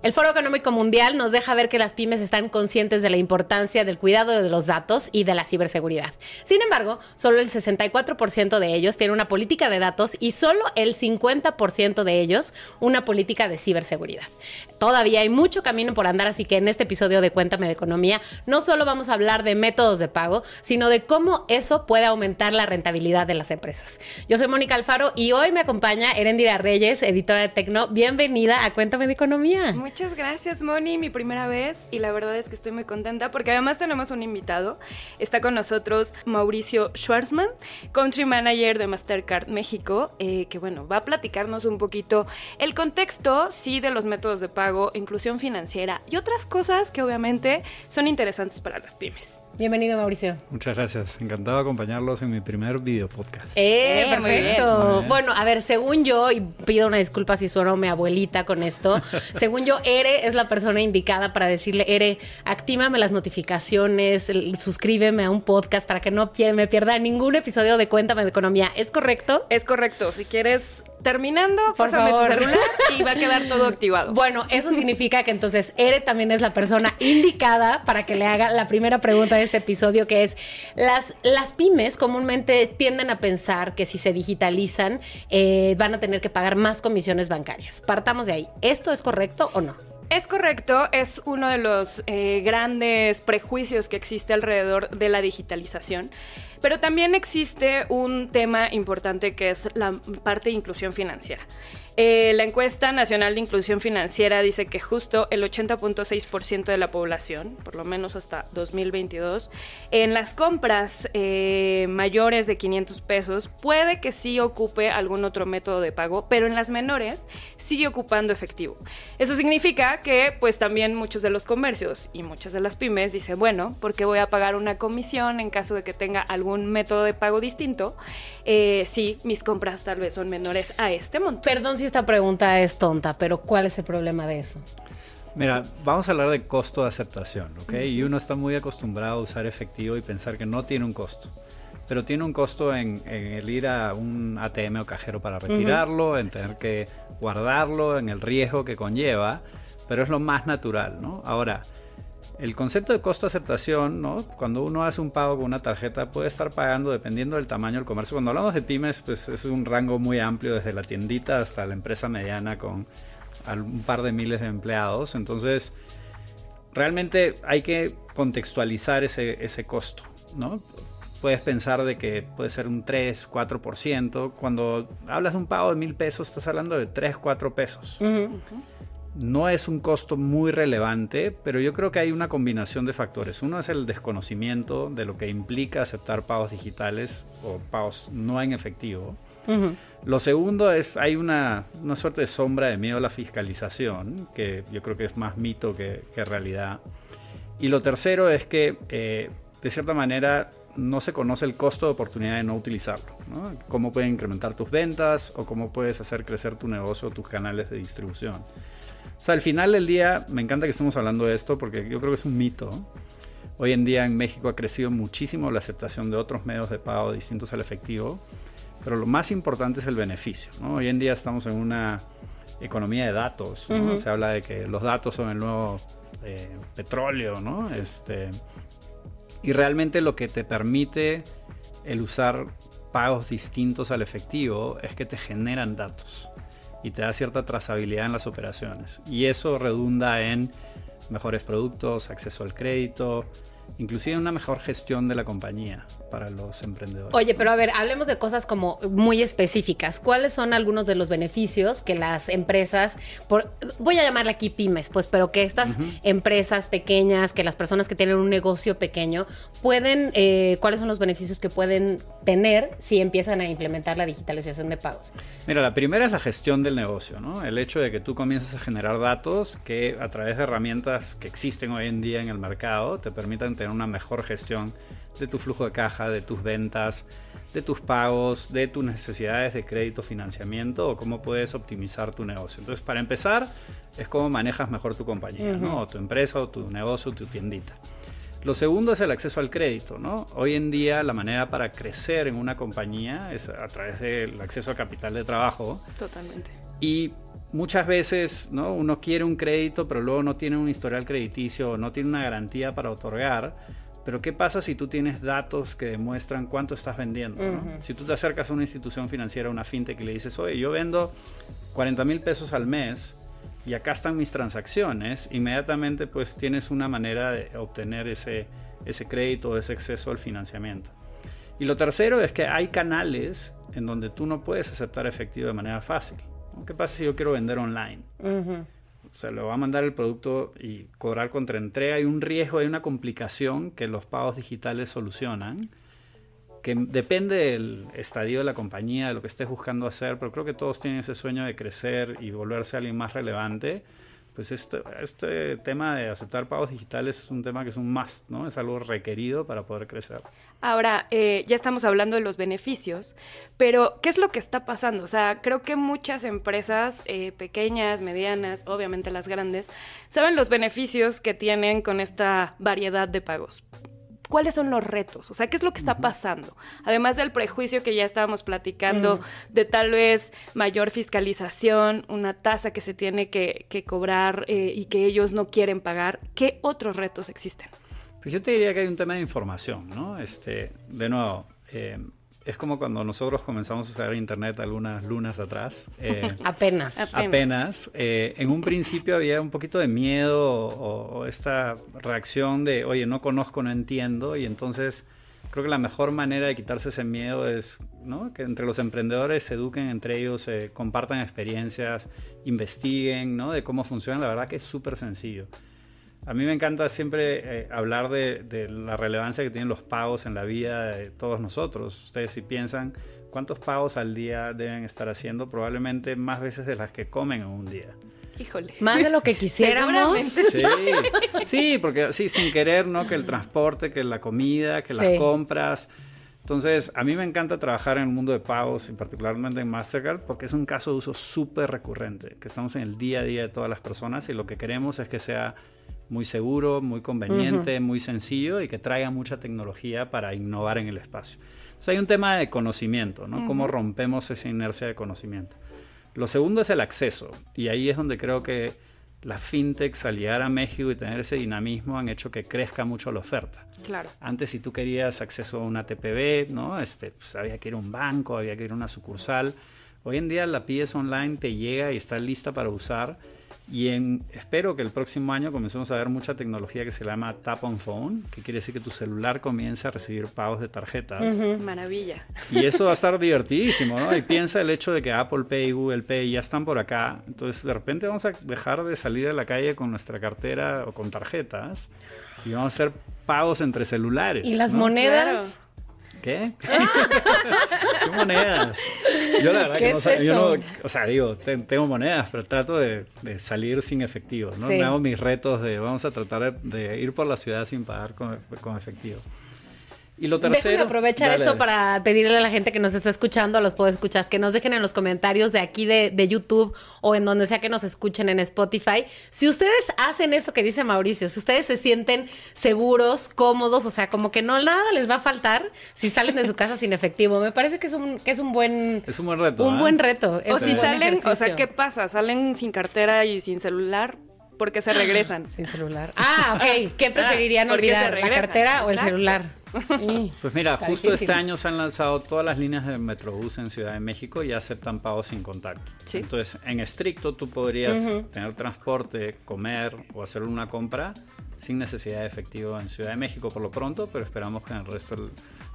El Foro Económico Mundial nos deja ver que las pymes están conscientes de la importancia del cuidado de los datos y de la ciberseguridad. Sin embargo, solo el 64% de ellos tiene una política de datos y solo el 50% de ellos una política de ciberseguridad. Todavía hay mucho camino por andar, así que en este episodio de Cuéntame de Economía no solo vamos a hablar de métodos de pago, sino de cómo eso puede aumentar la rentabilidad de las empresas. Yo soy Mónica Alfaro y hoy me acompaña Erendira Reyes, editora de Tecno. Bienvenida a Cuéntame de Economía. Gracias, Moni, mi primera vez y la verdad es que estoy muy contenta porque además tenemos un invitado. Está con nosotros Mauricio Schwarzman, Country Manager de Mastercard México, eh, que bueno, va a platicarnos un poquito el contexto, sí, de los métodos de pago, inclusión financiera y otras cosas que obviamente son interesantes para las pymes. Bienvenido, Mauricio. Muchas gracias. Encantado de acompañarlos en mi primer video podcast. Eh, eh perfecto. Bueno, a ver, según yo, y pido una disculpa si sueno mi abuelita con esto, según yo, Ere es la persona indicada para decirle, Ere, actívame las notificaciones, suscríbeme a un podcast para que no me pierda ningún episodio de Cuéntame de Economía. ¿Es correcto? Es correcto. Si quieres, terminando, Por pásame tu celular y va a quedar todo activado. Bueno, eso significa que entonces Ere también es la persona indicada para que le haga la primera pregunta de este episodio, que es las, las pymes comúnmente tienden a pensar que si se digitalizan eh, van a tener que pagar más comisiones bancarias. Partamos de ahí. ¿Esto es correcto o no? Es correcto, es uno de los eh, grandes prejuicios que existe alrededor de la digitalización. Pero también existe un tema importante que es la parte de inclusión financiera. Eh, la encuesta nacional de inclusión financiera dice que justo el 80.6% de la población, por lo menos hasta 2022, en las compras eh, mayores de 500 pesos puede que sí ocupe algún otro método de pago, pero en las menores sigue ocupando efectivo. Eso significa que pues también muchos de los comercios y muchas de las pymes dicen, bueno, porque voy a pagar una comisión en caso de que tenga algún método de pago distinto? Eh, sí, mis compras tal vez son menores a este monto. Perdón esta pregunta es tonta, pero ¿cuál es el problema de eso? Mira, vamos a hablar de costo de aceptación, ¿ok? Y uno está muy acostumbrado a usar efectivo y pensar que no tiene un costo. Pero tiene un costo en, el ir a un ATM o cajero para retirarlo, en tener que guardarlo, en el riesgo que conlleva, pero es lo más natural, ¿no? Ahora, el concepto de costo de aceptación, ¿no? Cuando uno hace un pago con una tarjeta puede estar pagando dependiendo del tamaño del comercio. Cuando hablamos de pymes, pues es un rango muy amplio desde la tiendita hasta la empresa mediana con un par de miles de empleados. Entonces, realmente hay que contextualizar ese, ese costo, ¿no? Puedes pensar de que puede ser un 3, 4%. Cuando hablas de un pago de mil pesos, estás hablando de 3, 4 pesos. No es un costo muy relevante, pero yo creo que hay una combinación de factores. Uno es el desconocimiento de lo que implica aceptar pagos digitales o pagos no en efectivo. Lo segundo es, hay una, suerte de sombra de miedo a la fiscalización, que yo creo que es más mito que, realidad. Y lo tercero es que, eh, de cierta manera, no se conoce el costo de oportunidad de no utilizarlo. Cómo puede incrementar tus ventas o cómo puedes hacer crecer tu negocio o tus canales de distribución. O sea, al final del día, me encanta que estemos hablando de esto porque yo creo que es un mito. Hoy en día en México ha crecido muchísimo la aceptación de otros medios de pago distintos al efectivo, pero lo más importante es el beneficio. Hoy en día estamos en una economía de datos. Se habla de que los datos son el nuevo eh, petróleo, ¿no? Este, y realmente lo que te permite el usar pagos distintos al efectivo es que te generan datos y te da cierta trazabilidad en las operaciones. Y eso redunda en mejores productos, acceso al crédito, inclusive una mejor gestión de la compañía para los emprendedores. Oye, pero a ver, hablemos de cosas como muy específicas. ¿Cuáles son algunos de los beneficios que las empresas, por, voy a llamarle aquí pymes, pues, pero que estas empresas pequeñas, que las personas que tienen un negocio pequeño, pueden, eh, cuáles son los beneficios que pueden tener si empiezan a implementar la digitalización de pagos? Mira, la primera es la gestión del negocio, ¿no? El hecho de que tú comiences a generar datos que a través de herramientas que existen hoy en día en el mercado te permitan tener una mejor gestión de tu flujo de caja, de tus ventas, de tus pagos, de tus necesidades de crédito, financiamiento o cómo puedes optimizar tu negocio. Entonces, para empezar, es cómo manejas mejor tu compañía, ¿no? O tu empresa, o tu negocio, tu tiendita. Lo segundo es el acceso al crédito, ¿no? Hoy en día la manera para crecer en una compañía es a través del acceso a capital de trabajo. Totalmente. Y muchas veces, ¿no? Uno quiere un crédito, pero luego no tiene un historial crediticio, no tiene una garantía para otorgar. Pero ¿qué pasa si tú tienes datos que demuestran cuánto estás vendiendo? Si tú te acercas a una institución financiera, una fintech, y le dices, oye, yo vendo 40 mil pesos al mes, y acá están mis transacciones, inmediatamente pues tienes una manera de obtener ese, ese crédito, ese acceso al financiamiento. Y lo tercero es que hay canales en donde tú no puedes aceptar efectivo de manera fácil. ¿Qué pasa si yo quiero vender online? O sea, le va a mandar el producto y cobrar contra entrega. Hay un riesgo, hay una complicación que los pagos digitales solucionan que depende del estadio de la compañía, de lo que estés buscando hacer, pero creo que todos tienen ese sueño de crecer y volverse alguien más relevante. Pues este, este tema de aceptar pagos digitales es un tema que es un must, ¿no? Es algo requerido para poder crecer. Ahora, eh, ya estamos hablando de los beneficios, pero ¿qué es lo que está pasando? O sea, creo que muchas empresas eh, pequeñas, medianas, obviamente las grandes, saben los beneficios que tienen con esta variedad de pagos cuáles son los retos, o sea, qué es lo que está pasando. Además del prejuicio que ya estábamos platicando mm. de tal vez mayor fiscalización, una tasa que se tiene que, cobrar eh, y que ellos no quieren pagar, ¿qué otros retos existen? Pues yo te diría que hay un tema de información, ¿no? Este, de nuevo, eh, es como cuando nosotros comenzamos a usar Internet algunas lunas atrás. Eh, apenas. Apenas. Eh, en un principio había un poquito de miedo o, esta reacción de, oye, no conozco, no entiendo. Y entonces creo que la mejor manera de quitarse ese miedo es ¿no? que entre los emprendedores se eduquen entre ellos, compartan experiencias, investiguen ¿no? de cómo funciona. La verdad que es súper sencillo. A mí me encanta siempre eh, hablar de, la relevancia que tienen los pagos en la vida de todos nosotros. Ustedes si piensan cuántos pagos al día deben estar haciendo, probablemente más veces de las que comen en un día. Híjole. Más de lo que quisiéramos. Sí, sí, porque sí, sin querer, ¿no? Que el transporte, que la comida, que las compras. Entonces, a mí me encanta trabajar en el mundo de pagos y particularmente en Mastercard porque es un caso de uso súper recurrente, que estamos en el día a día de todas las personas y lo que queremos es que sea muy seguro, muy conveniente, muy sencillo y que traiga mucha tecnología para innovar en el espacio. O hay un tema de conocimiento, ¿no? Cómo rompemos esa inercia de conocimiento. Lo segundo es el acceso y ahí es donde creo que las fintechs al llegar a México y tener ese dinamismo han hecho que crezca mucho la oferta. Claro. Antes si tú querías acceso a una TPB, ¿no? Este, pues había que ir a un banco, había que ir a una sucursal. Hoy en día la pides online, te llega y está lista para usar y en, espero que el próximo año comencemos a ver mucha tecnología que se llama Tap on Phone, que quiere decir que tu celular comience a recibir pagos de tarjetas. Maravilla. Y eso va a estar divertidísimo, ¿no? Y piensa el hecho de que Apple Pay y Google Pay ya están por acá. Entonces, de repente vamos a dejar de salir a la calle con nuestra cartera o con tarjetas y vamos a hacer pagos entre celulares. ¿Y las monedas? ¿Qué? ¿Qué monedas? Yo la verdad que no, sé, yo no, o sea, digo, tengo monedas, pero trato de, salir sin efectivo, ¿no? Me hago mis retos de vamos a tratar de, ir por la ciudad sin pagar con, con efectivo. Y lo tercero. Déjame aprovechar eso para pedirle a la gente que nos está escuchando, a los escuchar que nos dejen en los comentarios de aquí de, de, YouTube o en donde sea que nos escuchen en Spotify. Si ustedes hacen eso que dice Mauricio, si ustedes se sienten seguros, cómodos, o sea, como que no nada les va a faltar si salen de su casa sin efectivo. Me parece que es un, que es un buen. Es un buen reto. Un ¿eh? buen reto. O si salen, o sea, ¿qué pasa? Salen sin cartera y sin celular porque se regresan. Sin celular. Ah, ok. ¿Qué preferirían olvidar? ¿La cartera o el celular? Pues mira, justo este año se han lanzado todas las líneas de Metrobús en Ciudad de México y aceptan pagos sin contacto. Entonces, en estricto, tú podrías tener transporte, comer o hacer una compra sin necesidad de efectivo en Ciudad de México por lo pronto, pero esperamos que en el resto del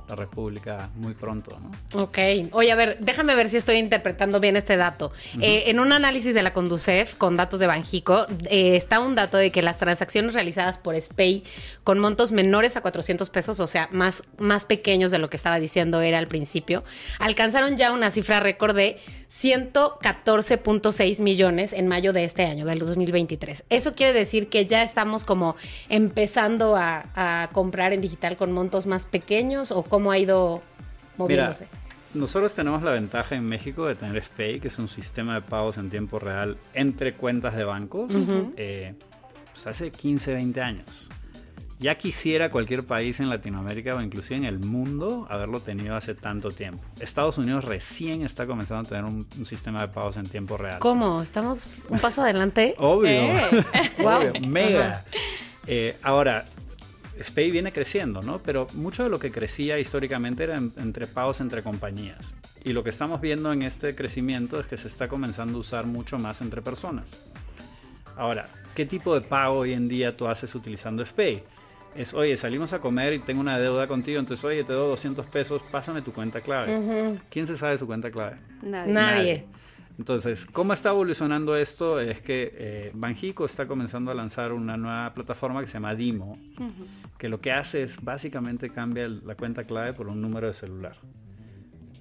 la República muy pronto. ¿no? Ok. Oye, a ver, déjame ver si estoy interpretando bien este dato. Eh, en un análisis de la Conducef con datos de Banjico, eh, está un dato de que las transacciones realizadas por SPAY con montos menores a 400 pesos, o sea, más, más pequeños de lo que estaba diciendo era al principio, alcanzaron ya una cifra récord de 114.6 millones en mayo de este año, del 2023. Eso quiere decir que ya estamos como empezando a, a comprar en digital con montos más pequeños o cómo ha ido moviéndose? nosotros tenemos la ventaja en México de tener SPAY, que es un sistema de pagos en tiempo real entre cuentas de bancos, eh, pues hace 15, 20 años. ya quisiera cualquier país en Latinoamérica o inclusive en el mundo haberlo tenido hace tanto tiempo. Estados Unidos recién está comenzando a tener un, sistema de pagos en tiempo real. ¿Cómo? ¿Estamos un paso adelante? Obvio. Eh. Obvio. Mega. Eh, ahora, SPAY viene creciendo, ¿no? Pero mucho de lo que crecía históricamente era entre pagos entre compañías. Y lo que estamos viendo en este crecimiento es que se está comenzando a usar mucho más entre personas. Ahora, ¿qué tipo de pago hoy en día tú haces utilizando SPAY? Es, oye, salimos a comer y tengo una deuda contigo, entonces, oye, te doy 200 pesos, pásame tu cuenta clave. ¿Quién se sabe su cuenta clave? Nadie. Entonces, ¿cómo está evolucionando esto? Es que eh, Banjico está comenzando a lanzar una nueva plataforma que se llama Dimo, que lo que hace es básicamente cambia la cuenta clave por un número de celular.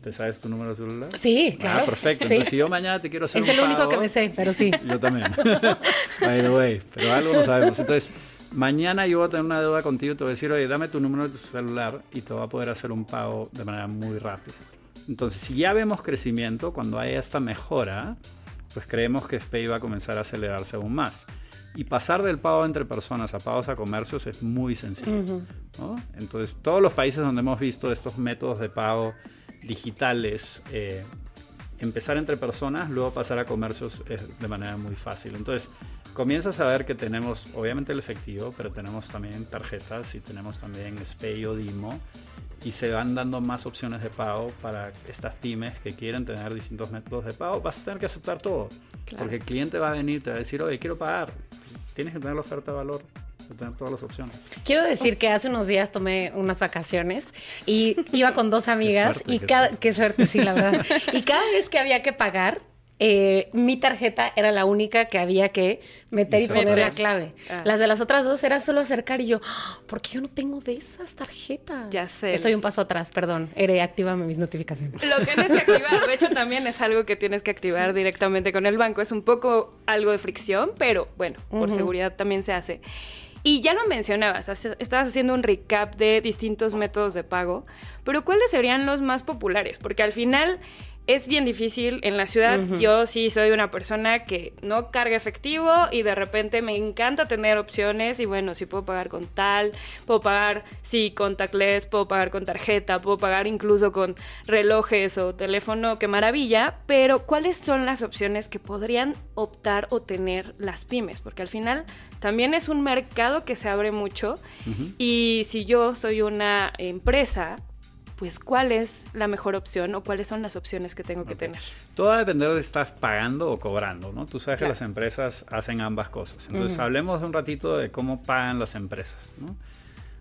¿Te sabes tu número de celular? Sí, claro. Ah, perfecto. Entonces, si yo mañana te quiero hacer es un Es el único que me sé, pero sí. Yo también. By the way, pero algo no sabemos. Entonces, mañana yo voy a tener una deuda contigo y te voy a decir, oye, dame tu número de tu celular y te voy a poder hacer un pago de manera muy rápida. Entonces, si ya vemos crecimiento, cuando hay esta mejora, pues creemos que SPAY va a comenzar a acelerarse aún más. Y pasar del pago entre personas a pagos a comercios es muy sencillo. Entonces, todos los países donde hemos visto estos métodos de pago digitales, eh, empezar entre personas, luego pasar a comercios es de manera muy fácil. Entonces, comienzas a ver que tenemos, obviamente, el efectivo, pero tenemos también tarjetas y tenemos también SPAY o DIMO y se van dando más opciones de pago para estas pymes que quieren tener distintos métodos de pago, vas a tener que aceptar todo. Porque el cliente va a venir, te va a decir, oye, quiero pagar. Tienes que tener la oferta de valor tener todas las opciones. Quiero decir que hace unos días tomé unas vacaciones y iba con dos amigas y cada qué suerte sí la verdad y cada vez que había que pagar eh, mi tarjeta era la única que había que meter y, poner la clave. Ah. Las de las otras dos era solo acercar y yo, ah, ¿por qué yo no tengo de esas tarjetas? Ya sé. Estoy un paso atrás, perdón. Ere, actívame mis notificaciones. Lo que tienes que activar, de hecho, también es algo que tienes que activar directamente con el banco. Es un poco algo de fricción, pero bueno, por seguridad también se hace. Y ya lo mencionabas, estabas haciendo un recap de distintos métodos de pago, pero ¿cuáles serían los más populares? Porque al final es bien difícil en la ciudad. Yo sí soy una persona que no carga efectivo y de repente me encanta tener opciones y bueno, si puedo pagar con tal, puedo pagar sí contactless, puedo pagar con tarjeta, puedo pagar incluso con relojes o teléfono, qué maravilla, pero ¿cuáles son las opciones que podrían optar o tener las pymes? Porque al final también es un mercado que se abre mucho y si yo soy una empresa pues cuál es la mejor opción o cuáles son las opciones que tengo que tener. Todo va a depender de si estás pagando o cobrando, ¿no? Tú sabes que las empresas hacen ambas cosas. Entonces, hablemos un ratito de cómo pagan las empresas, ¿no?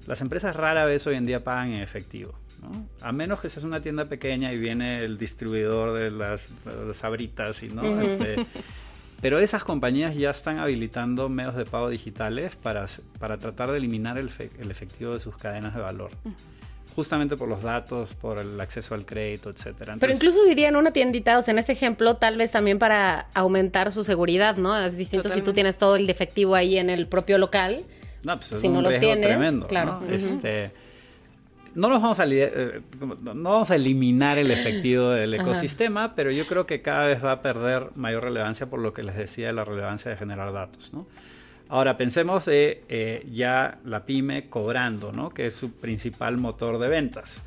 Las empresas rara vez hoy en día pagan en efectivo, ¿no? A menos que seas una tienda pequeña y viene el distribuidor de las, abritas y no, este, pero esas compañías ya están habilitando medios de pago digitales para, para tratar de eliminar el, el efectivo de sus cadenas de valor justamente por los datos, por el acceso al crédito, etcétera. Pero incluso diría en una tiendita, o sea, en este ejemplo, tal vez también para aumentar su seguridad, ¿no? Es distinto si tú tienes todo el efectivo ahí en el propio local. No, pues es si un no lo tienes, tremendo, claro. ¿no? este, no nos vamos a eh, no vamos a eliminar el efectivo del ecosistema, pero yo creo que cada vez va a perder mayor relevancia por lo que les decía de la relevancia de generar datos, ¿no? Ahora pensemos de eh, ya la pyme cobrando, ¿no? Que es su principal motor de ventas.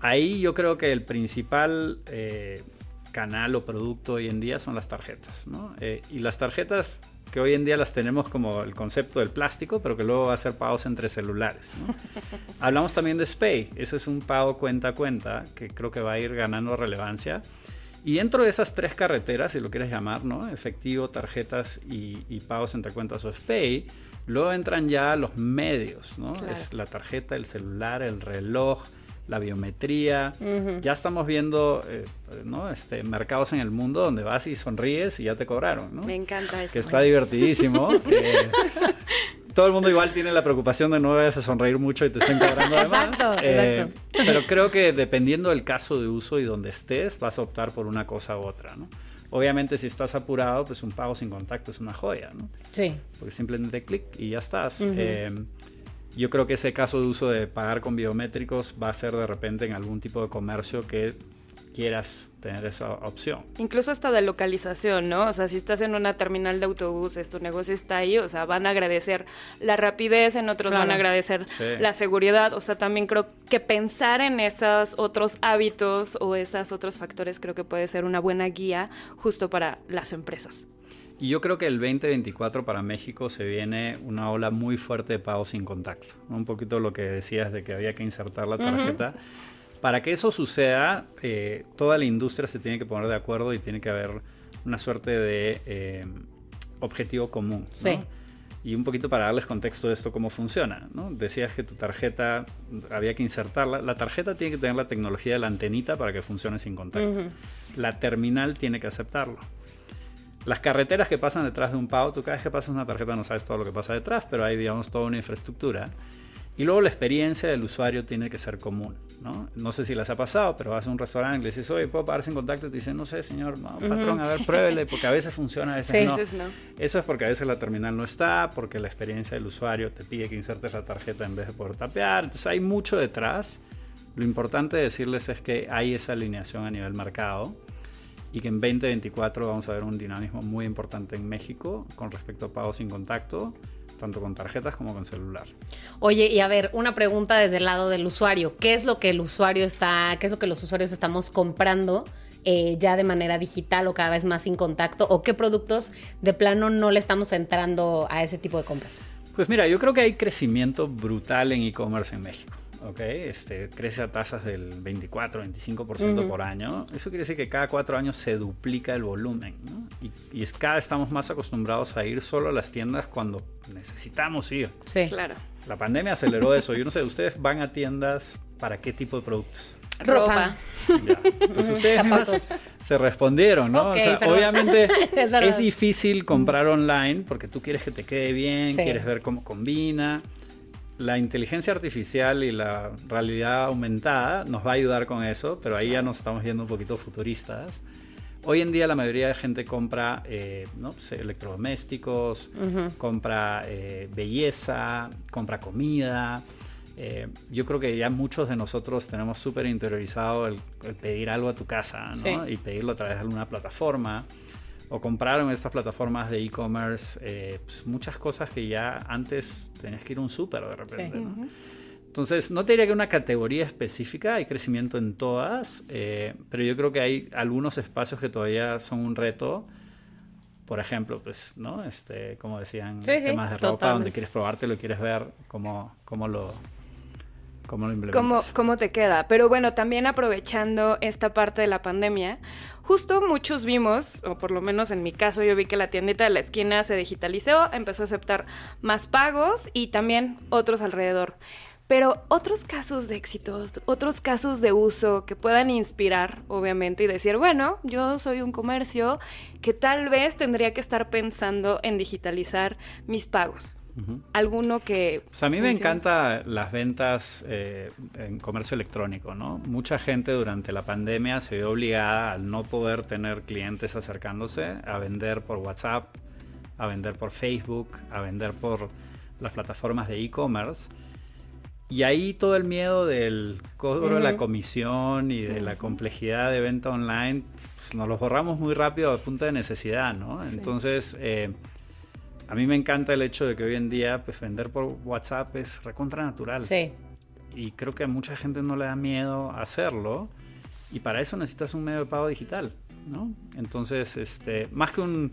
Ahí yo creo que el principal eh, canal o producto hoy en día son las tarjetas, ¿no? Eh, y las tarjetas que hoy en día las tenemos como el concepto del plástico, pero que luego va a ser pagos entre celulares. ¿no? Hablamos también de SPAY, ese es un pago cuenta a cuenta que creo que va a ir ganando relevancia. Y dentro de esas tres carreteras, si lo quieres llamar, ¿no? Efectivo, tarjetas y, pagos entre cuentas o SPAY, luego entran ya los medios, ¿no? Es la tarjeta, el celular, el reloj, la biometría. Ya estamos viendo eh, ¿no? este, mercados en el mundo donde vas y sonríes y ya te cobraron. ¿no? Me encanta eso. Que está divertidísimo. Eh, todo el mundo igual tiene la preocupación de no vayas a sonreír mucho y te estén cobrando además. Exacto, eh, exacto. Pero creo que dependiendo del caso de uso y donde estés, vas a optar por una cosa u otra, ¿no? Obviamente si estás apurado, pues un pago sin contacto es una joya, ¿no? Sí. Porque simplemente clic y ya estás. Eh, yo creo que ese caso de uso de pagar con biométricos va a ser de repente en algún tipo de comercio que quieras tener esa opción. Incluso hasta de localización, ¿no? O sea, si estás en una terminal de autobuses, tu negocio está ahí, o sea, van a agradecer la rapidez, en otros van a agradecer la seguridad, o sea, también creo que pensar en esos otros hábitos o esos otros factores creo que puede ser una buena guía justo para las empresas. Y yo creo que el 2024 para México se viene una ola muy fuerte de pago sin contacto. Un poquito lo que decías de que había que insertar la tarjeta. Para que eso suceda, eh, toda la industria se tiene que poner de acuerdo y tiene que haber una suerte de eh, objetivo común. Sí. Y un poquito para darles contexto de esto, cómo funciona. ¿no? Decías que tu tarjeta había que insertarla. La tarjeta tiene que tener la tecnología de la antenita para que funcione sin contacto. La terminal tiene que aceptarlo. Las carreteras que pasan detrás de un pago, tú cada vez que pasas una tarjeta no sabes todo lo que pasa detrás, pero hay, digamos, toda una infraestructura. Y luego la experiencia del usuario tiene que ser común, ¿no? No sé si les ha pasado, pero vas a un restaurante y le dices, oye, ¿puedo pagar sin contacto? Y te dicen, no sé, señor, no, patrón, a ver, pruébele, porque a veces funciona, a veces, no. Eso es porque a veces la terminal no está, porque la experiencia del usuario te pide que insertes la tarjeta en vez de poder tapear. Entonces hay mucho detrás. Lo importante de decirles es que hay esa alineación a nivel mercado y que en 2024 vamos a ver un dinamismo muy importante en México con respecto a pagos sin contacto tanto con tarjetas como con celular. Oye, y a ver, una pregunta desde el lado del usuario. ¿Qué es lo que el usuario está, qué es lo que los usuarios estamos comprando eh, ya de manera digital o cada vez más sin contacto? ¿O qué productos de plano no le estamos entrando a ese tipo de compras? Pues mira, yo creo que hay crecimiento brutal en e-commerce en México. ¿Ok? Este, crece a tasas del 24, 25% por año. Eso quiere decir que cada cuatro años se duplica el volumen, ¿no? Y, y es, cada estamos más acostumbrados a ir solo a las tiendas cuando necesitamos ir. Sí, claro. La pandemia aceleró eso. Yo no sé, ¿ustedes van a tiendas para qué tipo de productos? Ropa. Ya. Pues ustedes se respondieron, ¿no? o sea, obviamente es, difícil comprar online porque tú quieres que te quede bien, quieres ver cómo combina la inteligencia artificial y la realidad aumentada nos va a ayudar con eso, pero ahí ya nos estamos viendo un poquito futuristas. Hoy en día la mayoría de gente compra eh, ¿no? Pues, electrodomésticos, compra eh, belleza, compra comida. Eh, yo creo que ya muchos de nosotros tenemos súper interiorizado el, pedir algo a tu casa ¿no? y pedirlo a través de alguna plataforma o compraron estas plataformas de e-commerce eh, pues muchas cosas que ya antes tenías que ir a un súper de repente. Entonces, no te diría que una categoría específica, hay crecimiento en todas, eh, pero yo creo que hay algunos espacios que todavía son un reto. Por ejemplo, pues, ¿no? Este, como decían, temas de ropa, donde quieres probártelo y quieres ver cómo, cómo lo, ¿Cómo lo? ¿Cómo, te queda? Pero bueno, también aprovechando esta parte de la pandemia, justo muchos vimos, o por lo menos en mi caso, yo vi que la tiendita de la esquina se digitalizó, empezó a aceptar más pagos y también otros alrededor. Pero otros casos de éxito, otros casos de uso que puedan inspirar, obviamente, y decir, bueno, yo soy un comercio que tal vez tendría que estar pensando en digitalizar mis pagos. Alguno que... Pues a mí me encanta las ventas eh, en comercio electrónico, ¿no? Mucha gente durante la pandemia se vio obligada al no poder tener clientes acercándose a vender por WhatsApp, a vender por Facebook, a vender por las plataformas de e-commerce. Y ahí todo el miedo del cobro de la comisión y de la complejidad de venta online, pues nos los borramos muy rápido a punto de necesidad, ¿no? Entonces, eh, a mí me encanta el hecho de que hoy en día pues vender por WhatsApp es recontra natural. Sí. Y creo que a mucha gente no le da miedo hacerlo. Y para eso necesitas un medio de pago digital, ¿no? Entonces, este, más que un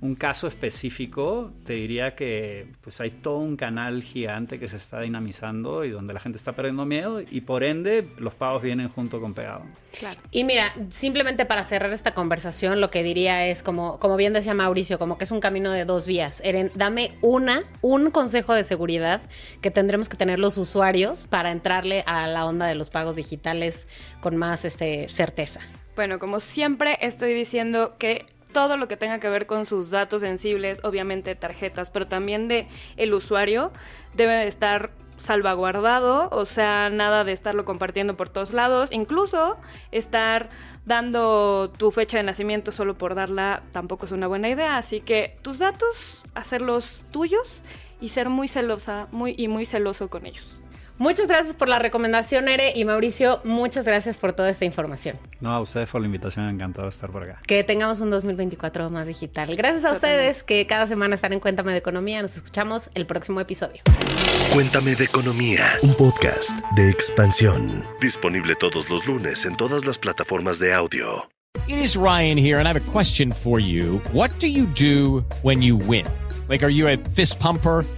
un caso específico, te diría que pues hay todo un canal gigante que se está dinamizando y donde la gente está perdiendo miedo y por ende los pagos vienen junto con pegado. Claro. Y mira, simplemente para cerrar esta conversación, lo que diría es como, como bien decía Mauricio, como que es un camino de dos vías. Eren, dame una, un consejo de seguridad que tendremos que tener los usuarios para entrarle a la onda de los pagos digitales con más este, certeza. Bueno, como siempre estoy diciendo que todo lo que tenga que ver con sus datos sensibles, obviamente tarjetas, pero también de el usuario, debe de estar salvaguardado, o sea, nada de estarlo compartiendo por todos lados, incluso estar dando tu fecha de nacimiento solo por darla tampoco es una buena idea, así que tus datos hacerlos tuyos y ser muy celosa, muy y muy celoso con ellos. Muchas gracias por la recomendación, Ere. Y Mauricio, muchas gracias por toda esta información. No, a ustedes por la invitación, encantado de estar por acá. Que tengamos un 2024 más digital. Gracias a ustedes que cada semana están en Cuéntame de Economía. Nos escuchamos el próximo episodio. Cuéntame de Economía, un podcast de expansión. Disponible todos los lunes en todas las plataformas de audio. It is Ryan here, and I have a question for you. What do you do when you win? Like, are you a fist pumper?